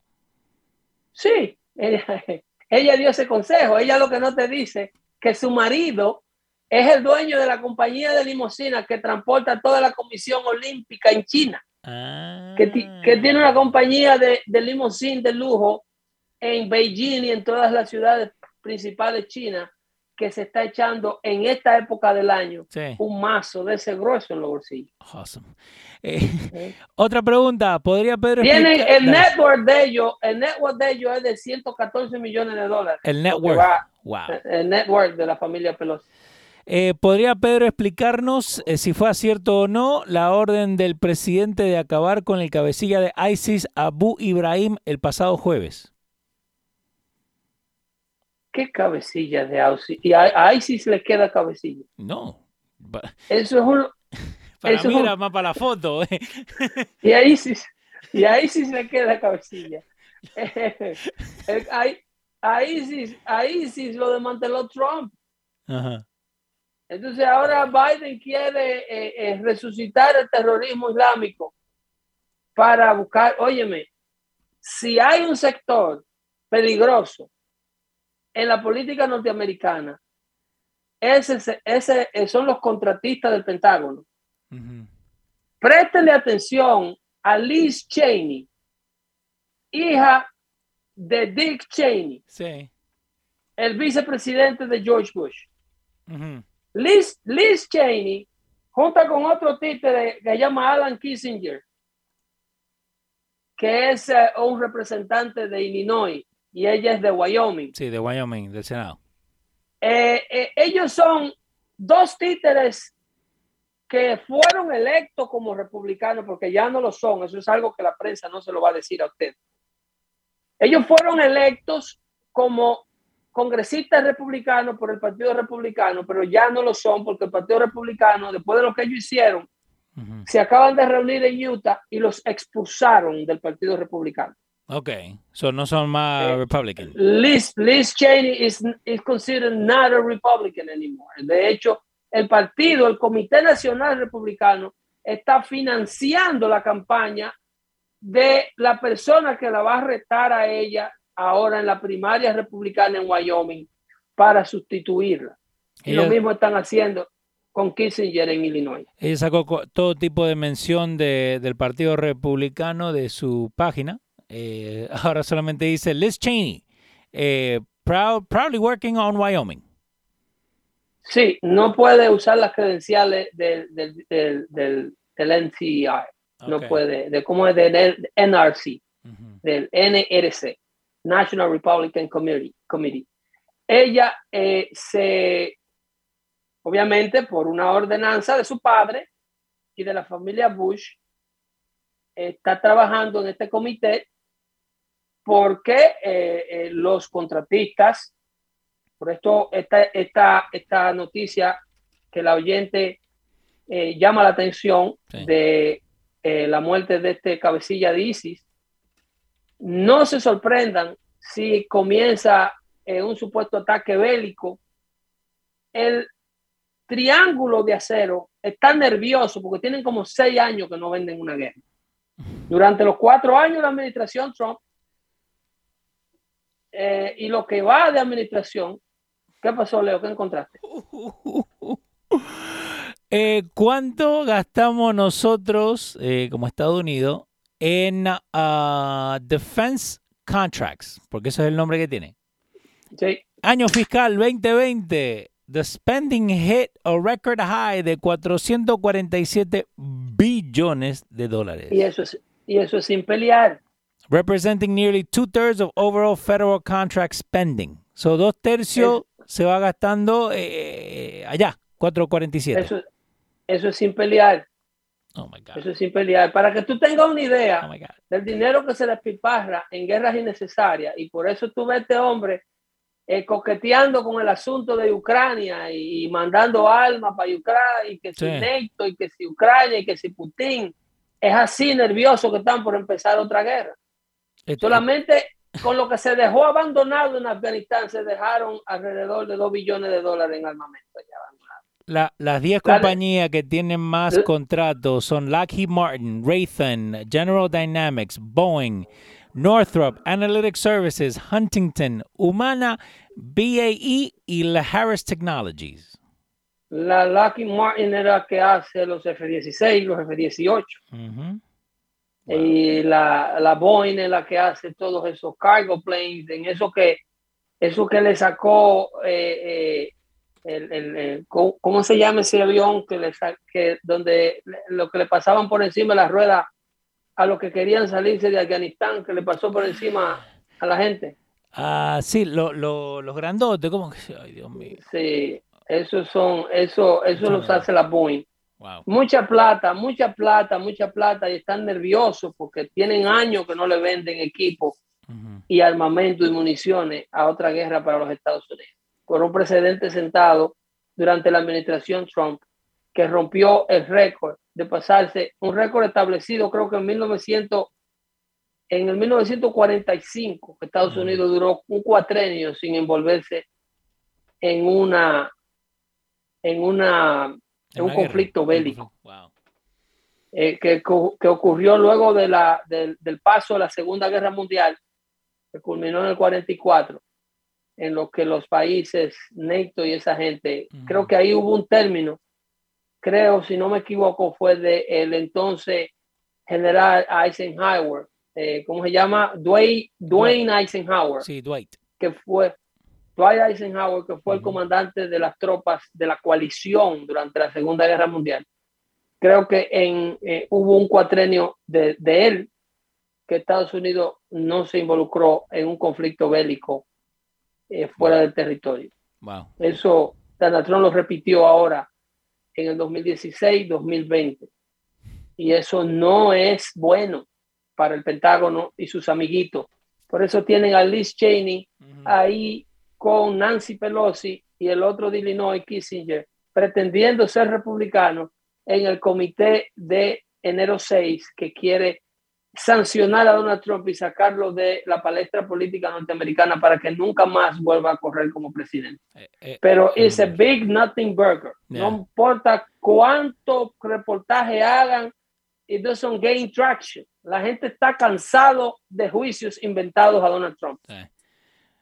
Sí, ella, ella dio ese consejo. Ella lo que no te dice que su marido es el dueño de la compañía de limusinas que transporta toda la Comisión Olímpica en China, que, ti- que tiene una compañía de, de limusín de lujo en Beijing y en todas las ciudades principales chinas que se está echando en esta época del año Sí. un mazo de ese grueso en los bolsillos. Awesome. Eh, otra pregunta. ¿Podría Pedro Tienen el network de ellos, el network de ellos es de 114 millones de dólares. El Lo net que worth. va- Wow. el network de la familia Pelosi. Eh, ¿Podría Pedro explicarnos eh, si fue acierto o no la orden del presidente de acabar con el cabecilla de ISIS, Abu Ibrahim, el pasado jueves? ¿Qué cabecilla de ISIS? Y a, ISIS le queda cabecilla. No. Eso es un... Para Eso mí un- más para la foto. eh. Y a ISIS, y a ISIS le queda cabecilla. El- a, a ISIS, a ISIS lo desmanteló Trump. Ajá. Entonces ahora Biden quiere eh, eh, resucitar el terrorismo islámico para buscar, óyeme, si hay un sector peligroso en la política norteamericana, ese, ese eh, son los contratistas del Pentágono. Ujú. Préstenle atención a Liz Cheney, hija de Dick Cheney, Sí. el vicepresidente de George Bush. Liz, Liz Cheney, junta con otro títere que se llama Alan Kissinger, que es eh, un representante de Illinois y ella es de Wyoming. Sí, de Wyoming, del Senado. Eh, eh, ellos son dos títeres que fueron electos como republicanos, porque ya no lo son, eso es algo que la prensa no se lo va a decir a usted. Ellos fueron electos como congresistas republicanos por el Partido Republicano, pero ya no lo son porque el Partido Republicano, después de lo que ellos hicieron, se acaban de reunir en Utah y los expulsaron del Partido Republicano. Ok. So, no son más Eh, Republican. Liz, Liz Cheney is, is considered not a Republican anymore. De hecho, el partido, el Comité Nacional Republicano, está financiando la campaña de la persona que la va a retar a ella ahora en la primaria republicana en Wyoming para sustituirla. Y lo mismo están haciendo con Kissinger en Illinois. Ella sacó todo tipo de mención de- del Partido Republicano de su página. Eh, ahora solamente dice Liz Cheney, eh, proud- proudly working on Wyoming. Sí, no puede usar las credenciales del, del, del, del, del NCI. No Ok. puede, de cómo es del NRC, del NRC, National Republican Committee. Committee. Ella eh, se, obviamente por una ordenanza de su padre y de la familia Bush, está trabajando en este comité porque eh, eh, los contratistas, por esto esta, esta, esta noticia que la oyente eh, llama la atención Sí. de eh, la muerte de este cabecilla de ISIS, no se sorprendan si comienza eh, un supuesto ataque bélico. El triángulo de acero está nervioso porque tienen como seis años que no venden una guerra. Durante los cuatro años de la administración Trump eh, y lo que va de administración, ¿qué pasó, Leo? ¿Qué encontraste? Eh, ¿Cuánto gastamos nosotros eh, como Estados Unidos en ah, defense contracts? Porque eso es el nombre que tiene. Sí. Año fiscal 2020. The spending hit a record high de 447 billones de dólares. Y eso es, y eso es sin pelear. Representing nearly two thirds of overall federal contract spending. So dos tercios se va gastando eh, allá, 447. Eso, eso es sin pelear. Oh my God. Eso es sin pelear. Para que tú tengas una idea Oh del dinero que se despiparra en guerras innecesarias, y por eso tú ves este hombre eh, coqueteando con el asunto de Ucrania y, mandando armas para Ucrania, y que si Sí. NATO, y que si Ucrania, y que si Putin. Es así nervioso que están por empezar otra guerra. Solamente con lo que se dejó abandonado en Afganistán se dejaron alrededor de 2 billones de dólares en armamento. La- las 10 Dale. compañías que tienen más Eh. contratos son Lockheed Martin, Raytheon, General Dynamics, Boeing, Northrop, Analytic Services, Huntington, Humana, BAE y la Harris Technologies. La Lockheed Martin era la que hace los F-16, los F-18. Y la, la Boeing es la que hace todos esos cargo planes, en eso que, eso que le sacó, eh, eh, el, el- el- ¿cómo, se llama ese avión que le que donde lo que le pasaban por encima de la rueda a los que querían salirse de Afganistán, que le pasó por encima a la gente? Ah, sí, lo- lo- los grandotes, ¿cómo que? Ay, Dios mío. Sí, esos son, eso, eso los hace la Boeing. Wow. mucha plata, mucha plata, mucha plata y están nerviosos porque tienen años que no le venden equipo y armamento y municiones a otra guerra para los Estados Unidos. Por un precedente sentado durante la administración Trump que rompió el récord de pasarse, un récord establecido creo que en 1900, en el 1945, que Estados. Unidos duró un cuatrenio sin envolverse en una, en una En un guerra. conflicto bélico. Wow. eh, que, que ocurrió luego de la, del, del paso de la Segunda Guerra Mundial, que culminó en el 44, en lo que los países NATO y esa gente, creo que ahí hubo un término, creo, si no me equivoco, fue de el entonces general Eisenhower, eh, ¿cómo se llama? Dwayne, Dwayne Eisenhower Sí, Dwight. que fue Dwight Eisenhower, que fue el comandante de las tropas de la coalición durante la Segunda Guerra Mundial. Creo que en, eh, hubo un cuatrenio de, de él que Estados Unidos no se involucró en un conflicto bélico eh, fuera del territorio. Wow. Eso Donald Trump lo repitió ahora en el 2016-2020. Y eso no es bueno para el Pentágono y sus amiguitos. Por eso tienen a Liz Cheney Ujú. ahí con Nancy Pelosi y el otro de Illinois, Kissinger, pretendiendo ser republicano en el comité de enero 6 que quiere sancionar a Donald Trump y sacarlo de la palestra política norteamericana para que nunca más vuelva a correr como presidente. Eh, eh, Pero es a Mm. big nothing burger. Yeah. No importa cuánto reportaje hagan, it doesn't gain traction. La gente está cansado de juicios inventados a Donald Trump.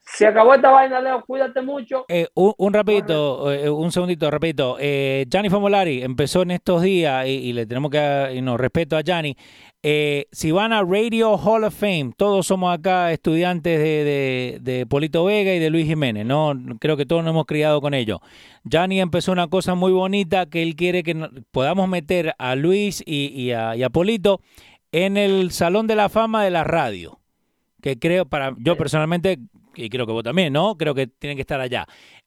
Se acabó esta vaina, Leo. Cuídate mucho. Eh, un, un rapidito, eh, un segundito, rapidito. Eh, Gianni Famolari empezó en estos días y, y le tenemos que dar y no, respeto a Gianni. Eh, si van a Radio Hall of Fame, todos somos acá estudiantes de, de- de Polito Vega y de Luis Jiménez, ¿no? Creo que todos nos hemos criado con ellos. Gianni empezó una cosa muy bonita que él quiere que podamos meter a Luis y, y a, y a Polito en el Salón de la Fama de la radio. Que creo, para yo personalmente, y creo que vos también, ¿no? Creo que tienen que estar allá.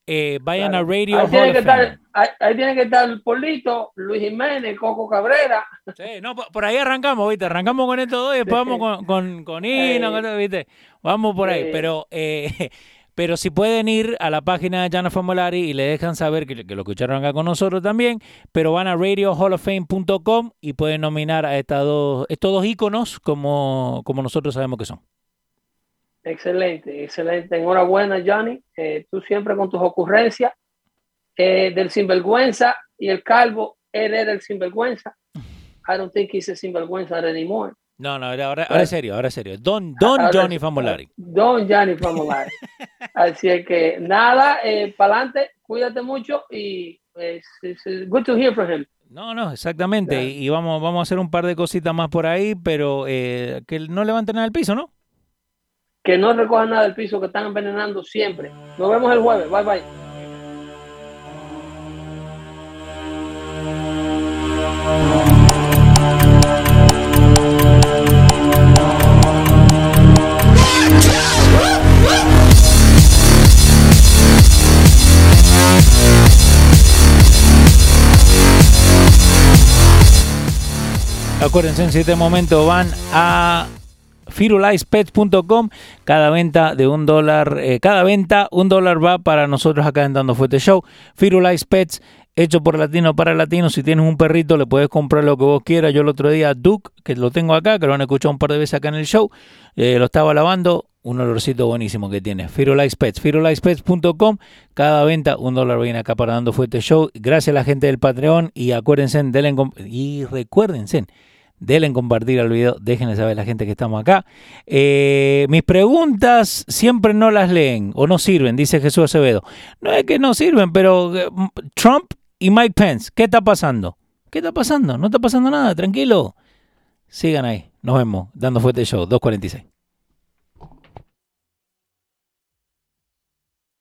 Eh, vayan Claro. a Radio Ahí tiene, of que Fame. estar, ahí, ahí tiene que estar Polito, Luis Jiménez, Coco Cabrera. Sí, no, por, por ahí arrancamos, ¿viste? Arrancamos con esto dos y después Sí. vamos con, con, con Ino, Sí. ¿viste? Vamos por ahí. Pero, eh, pero si pueden ir a la página de Jana Famolari y le dejan saber que, que lo escucharon acá con nosotros también, pero van a radiohalloffame.com y pueden nominar a estas dos, estos dos íconos como, como nosotros sabemos que son. Excelente, excelente. Enhorabuena, Johnny. Eh, tú siempre con tus ocurrencias. Eh, del sinvergüenza y el calvo, él era el sinvergüenza. I don't think he's a sinvergüenza anymore. No, no, ahora, ahora, ahora es serio, ahora es serio. Don, don Ahora Johnny Famolari. Don Johnny Famolari. Así es que nada, eh, para adelante, cuídate mucho y es good to hear from him. No, no, exactamente. Y, vamos, vamos a hacer un par de cositas más por ahí, pero eh, que no levanten del piso, ¿no? que no recojan nada del piso, que están envenenando siempre. Nos vemos el jueves. Bye bye. Acuérdense, en este momento van a firulaispets.com. Cada venta de un dólar, eh, cada venta un dólar va para nosotros acá en Dando Fuerte Show. Firulais Pets, hecho por latino para latinos. Si tienes un perrito, le puedes comprar lo que vos quieras. Yo el otro día, Duke, que lo tengo acá, que lo han escuchado un par de veces acá en el show, eh, lo estaba lavando. Un olorcito buenísimo que tiene. Firulais Pets, firulaispets.com. Cada venta, un dólar viene acá para Dando Fuerte Show. Gracias a la gente del Patreon y acuérdense, denle, y recuérdense denle en compartir el video, déjenle saber a la gente que estamos acá. Eh, mis preguntas siempre no las leen o no sirven, dice Jesús Acevedo. No es que no sirven, pero eh, Trump y Mike Pence, ¿qué está pasando? ¿Qué está pasando? No está pasando nada, tranquilo. Sigan ahí. Nos vemos. Dando fuerte show, 246.